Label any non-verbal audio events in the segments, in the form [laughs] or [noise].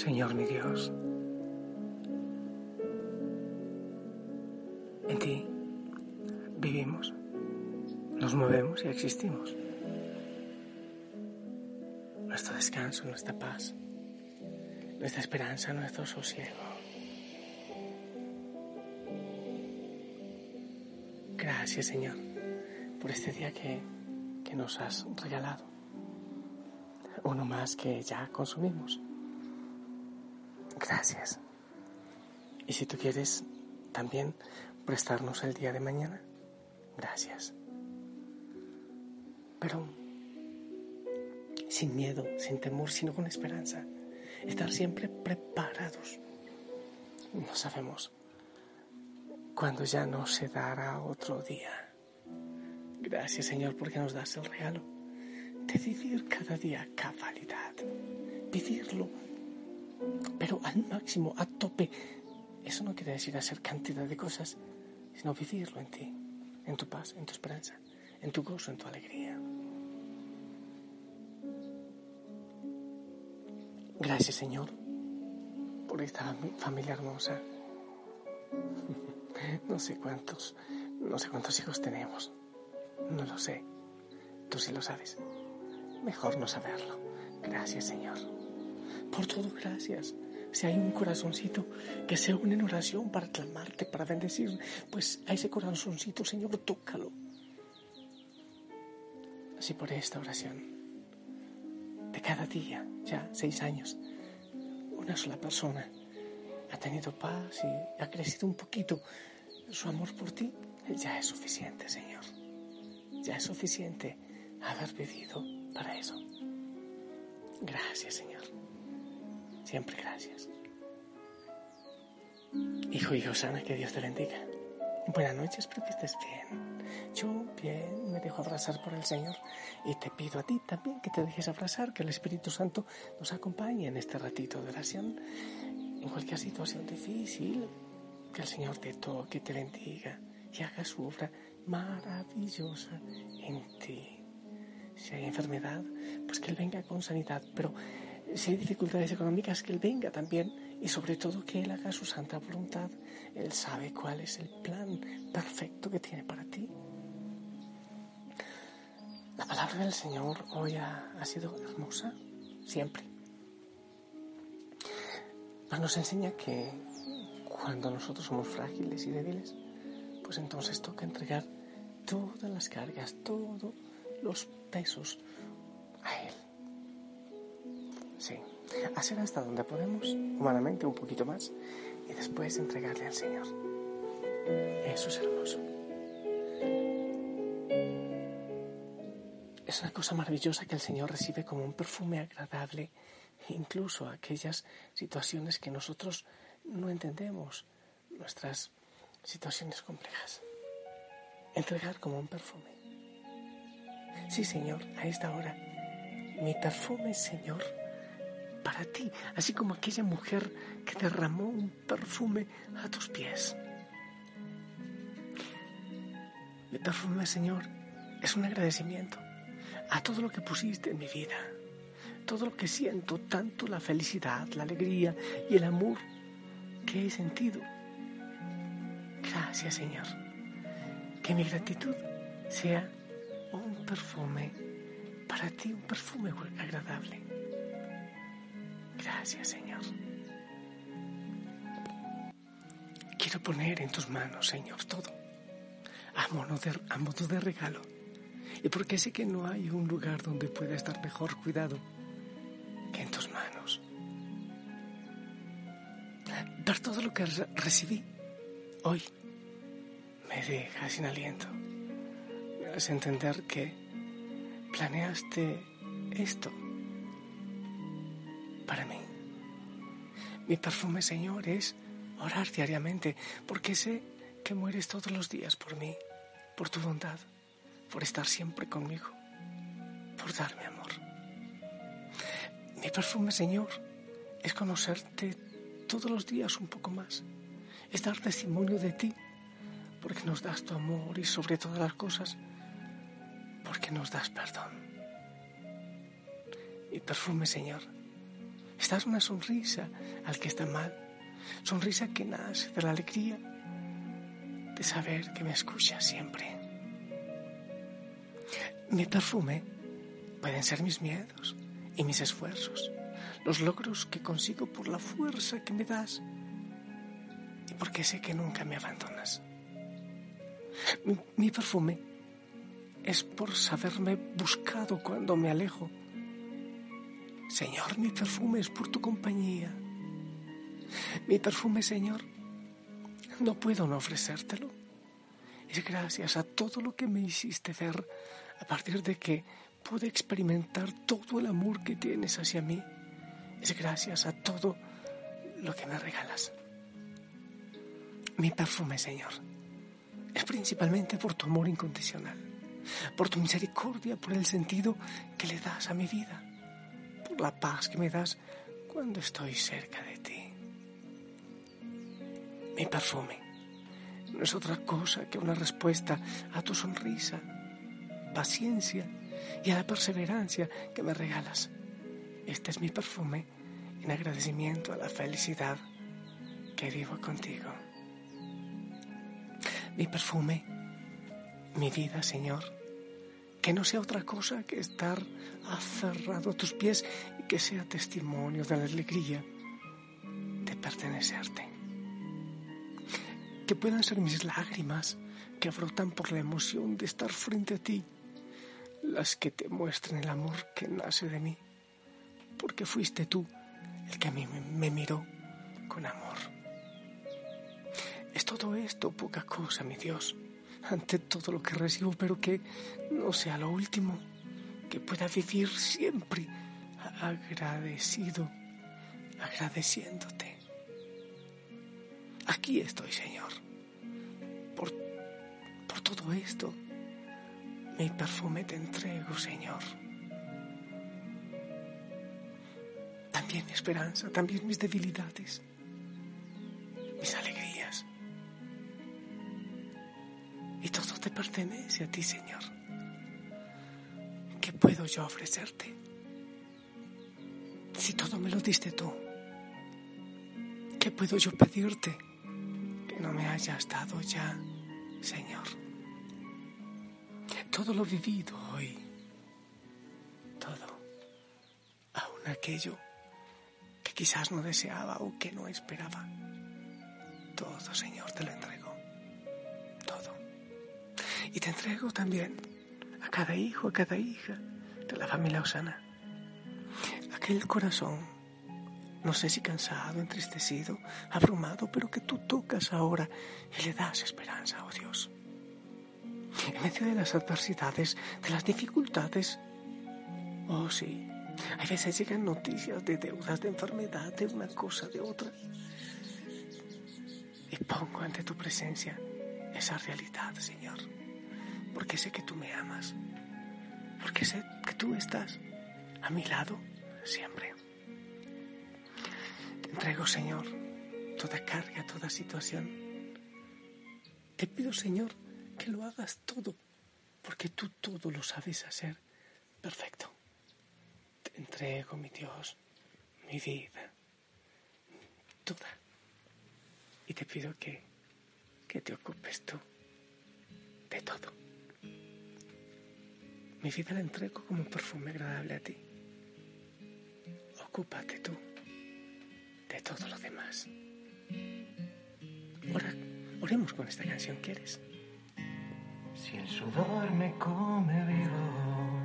Señor mi Dios. En ti vivimos, nos movemos y existimos. Nuestro descanso, nuestra paz, nuestra esperanza, nuestro sosiego. Gracias Señor por este día que, que nos has regalado. Uno más que ya consumimos. Gracias. Y si tú quieres también prestarnos el día de mañana, gracias. Pero sin miedo, sin temor, sino con esperanza. Estar siempre preparados. No sabemos cuándo ya no se dará otro día. Gracias Señor porque nos das el regalo de vivir cada día cabalidad. Vivirlo pero al máximo, a tope. Eso no quiere decir hacer cantidad de cosas, sino vivirlo en ti, en tu paz, en tu esperanza, en tu gozo, en tu alegría. Gracias Señor por esta familia hermosa. [laughs] No sé cuántos, no sé cuántos hijos tenemos. No lo sé. Tú sí lo sabes. Mejor no saberlo. Gracias Señor. Por todo, gracias. Si hay un corazoncito que se une en oración para clamarte, para bendecir, pues a ese corazoncito, Señor, tócalo. Así por esta oración, de cada día, ya seis años, una sola persona ha tenido paz y ha crecido un poquito su amor por ti, ya es suficiente, Señor. Ya es suficiente haber vivido para eso. Gracias, Señor. Siempre gracias. Hijo y Osana, que Dios te bendiga. Buenas noches, espero que estés bien. Yo bien, me dejo abrazar por el Señor y te pido a ti también que te dejes abrazar, que el Espíritu Santo nos acompañe en este ratito de oración, en cualquier situación difícil, que el Señor te toque, te bendiga y haga su obra maravillosa en ti. Si hay enfermedad, pues que Él venga con sanidad, pero si hay dificultades económicas, que Él venga también y sobre todo que Él haga su santa voluntad. Él sabe cuál es el plan perfecto que tiene para ti. La palabra del Señor hoy ha, sido hermosa, siempre. nos enseña que cuando nosotros somos frágiles y débiles, pues entonces toca entregar todas las cargas, todos los pesos a Él. Hacer hasta donde podemos, humanamente un poquito más, y después entregarle al Señor. Eso es hermoso. Es una cosa maravillosa que el Señor recibe como un perfume agradable, incluso aquellas situaciones que nosotros no entendemos, nuestras situaciones complejas. Entregar como un perfume. Sí, Señor, a esta hora, mi perfume, Señor, para ti, así como aquella mujer que derramó un perfume a tus pies. Mi perfume, Señor, es un agradecimiento a todo lo que pusiste en mi vida, todo lo que siento, tanto la felicidad, la alegría y el amor que he sentido. Gracias, Señor. Que mi gratitud sea un perfume para ti, un perfume agradable. Gracias, Señor. quiero poner en tus manos, Señor, todo, a modo de, a modo de regalo. Y porque sé que no hay un lugar donde pueda estar mejor cuidado que en tus manos. Ver todo lo que recibí hoy me deja sin aliento. Me hace entender que planeaste esto Mi perfume, Señor, es orar diariamente, porque sé que mueres todos los días por mí, por tu bondad, por estar siempre conmigo, por darme amor. Mi perfume, Señor, es conocerte todos los días un poco más, es dar testimonio de ti, porque nos das tu amor y sobre todas las cosas, porque nos das perdón. Mi perfume, Señor, dar una sonrisa al que está mal, sonrisa que nace de la alegría de saber que me escucha siempre. Mi perfume pueden ser mis miedos y mis esfuerzos, los logros que consigo por la fuerza que me das y porque sé que nunca me abandonas. Mi, mi perfume es por saberme buscado cuando me alejo. Señor, mi perfume es por tu compañía. Mi perfume, Señor, no puedo no ofrecértelo. Es gracias a todo lo que me hiciste ver a partir de que pude experimentar todo el amor que tienes hacia mí. Es gracias a todo lo que me regalas. Mi perfume, Señor, es principalmente por tu amor incondicional, por tu misericordia, por el sentido que le das a mi vida, la paz que me das cuando estoy cerca de ti. Mi perfume no es otra cosa que una respuesta a tu sonrisa, paciencia y a la perseverancia que me regalas. Este es mi perfume en agradecimiento a la felicidad que vivo contigo. Mi perfume, mi vida, Señor, que no sea otra cosa que estar aferrado a tus pies y que sea testimonio de la alegría de pertenecerte que puedan ser mis lágrimas que brotan por la emoción de estar frente a ti, las que te muestren el amor que nace de mí, porque fuiste tú el que a mí me miró con amor. Es todo esto poca cosa, mi Dios, ante todo lo que recibo, pero que no sea lo último, que pueda vivir siempre agradecido, agradeciéndote. Aquí estoy, Señor. Por, por todo esto, mi perfume te entrego, Señor. También mi esperanza, también mis debilidades, te pertenece a ti, Señor. ¿Qué puedo yo ofrecerte? Si todo me lo diste tú, ¿qué puedo yo pedirte? no me hayas dado ya, Señor. Todo lo vivido hoy, todo, aun aquello que quizás no deseaba o que no esperaba, todo, Señor, te lo entrego. Y te entrego también a cada hijo, a cada hija de la familia Osana, aquel corazón no sé si cansado, entristecido, abrumado, pero que tú tocas ahora y le das esperanza, oh Dios. En medio de las adversidades, de las dificultades, oh sí, a veces llegan noticias de deudas, de enfermedad, de una cosa, de otra. Y pongo ante tu presencia esa realidad, Señor, porque sé que tú me amas, porque sé que tú estás a mi lado siempre entrego, Señor, toda carga, toda situación. Te pido, Señor, que lo hagas todo, porque tú todo lo sabes hacer perfecto. Te entrego, mi Dios, mi vida, toda. Y te pido que, que te ocupes tú de todo. Mi vida la entrego como un perfume agradable a ti. Ocúpate tú de todo lo demás. Ahora Oremos con esta canción, ¿quieres? Si el sudor me come vivo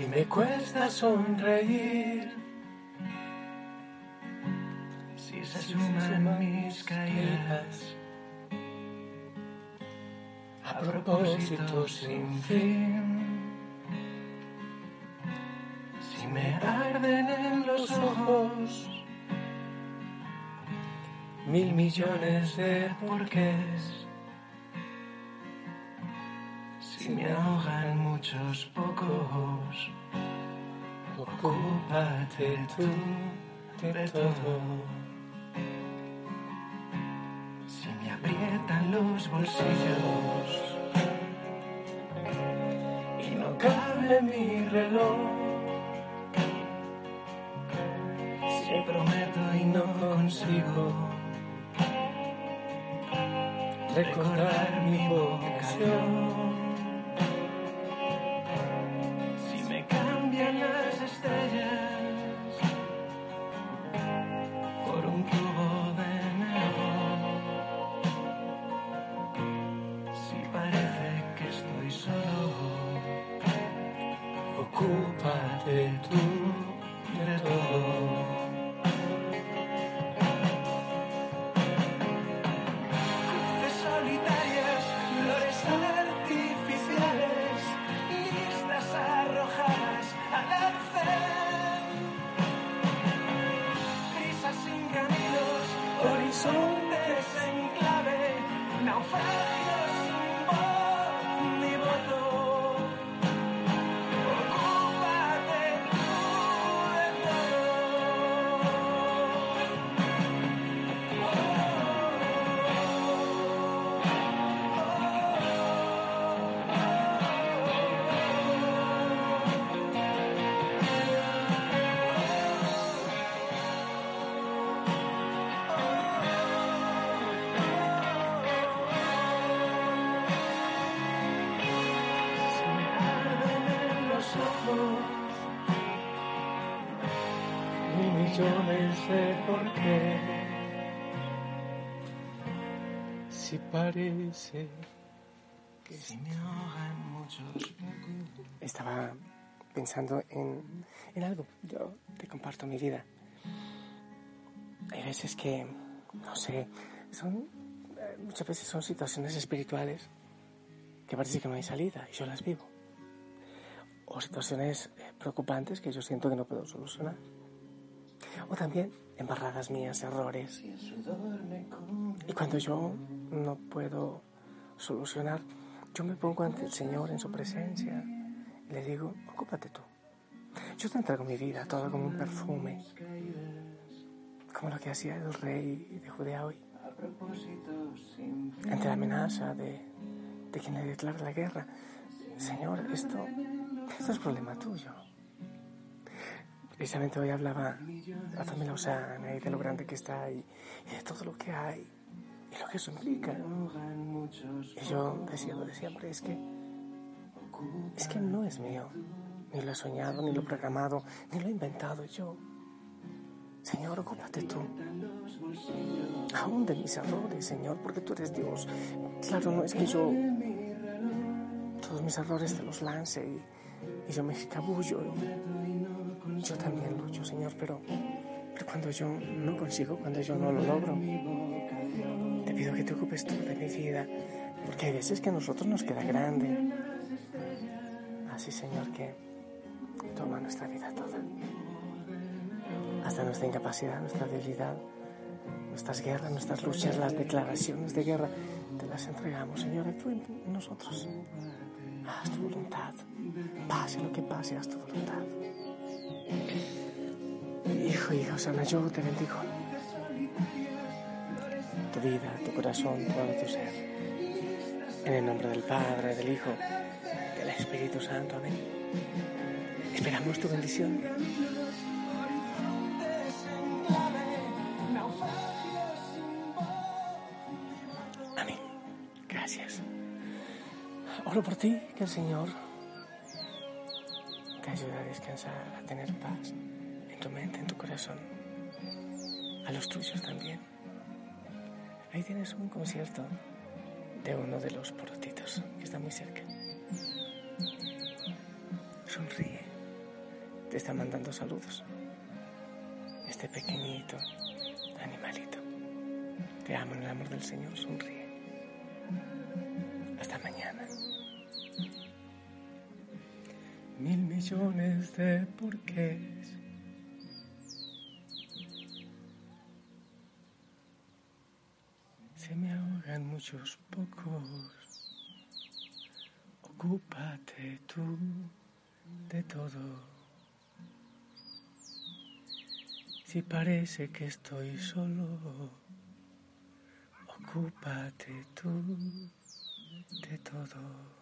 y me cuesta sonreír, si se suman mis caídas a propósito sin fin. Si me arden en los ojos mil millones de porqués. Si me ahogan muchos pocos, ocúpate tú de todo. Los bolsillos y no cabe mi reloj. Si prometo y no consigo recordar mi vocación. Tú de por qué. Si parece que Si me ahogan muchos estaba pensando en, en algo. Yo te comparto mi vida. Hay veces que, no sé, son, eh, muchas veces son situaciones espirituales que parece que no hay salida y yo las vivo. O situaciones eh, preocupantes que yo siento que no puedo solucionar. O también embarradas mías, errores. Y cuando yo no puedo solucionar, yo me pongo ante el Señor en su presencia y le digo, ocúpate tú. Yo te entrego mi vida, todo como un perfume, como lo que hacía el rey de Judea hoy, ante la amenaza de, de quien le declara la guerra. Señor, esto, esto es problema tuyo. Precisamente hoy hablaba la familia Osana y de lo grande que está y, y de todo lo que hay y lo que eso implica. Y yo decía lo de siempre, es que, es que no es mío. Ni lo he soñado, ni lo he programado, ni lo he inventado yo. Señor, ocúpate tú. Aún de mis errores, Señor, porque tú eres Dios. Claro, no es que yo todos mis errores te los lance y, y yo me escabullo. Yo también lucho, Señor, pero, pero cuando yo no consigo, cuando yo no lo logro, te pido que te ocupes tú de mi vida, porque hay veces que a nosotros nos queda grande. Así, Señor, que toma nuestra vida toda. Hasta nuestra incapacidad, nuestra debilidad, nuestras guerras, nuestras luchas, las declaraciones de guerra, te las entregamos, Señor, actúa en nosotros. Haz tu voluntad. Pase lo que pase, haz tu voluntad. Hijo, hija, Osana, yo te bendigo. Tu vida, tu corazón, todo tu ser. En el nombre del Padre, del Hijo, del Espíritu Santo. Amén. Esperamos tu bendición. Amén. Gracias. Oro por ti, que el Señor a tener paz en tu mente, en tu corazón, a los tuyos también. Ahí tienes un concierto de uno de los porotitos que está muy cerca. Sonríe. Te está mandando saludos. Este pequeñito animalito. Te amo en el amor del Señor. Sonríe. Millones de porqués. Se me ahogan muchos pocos. Ocúpate tú de todo. Si parece que estoy solo, ocúpate tú de todo.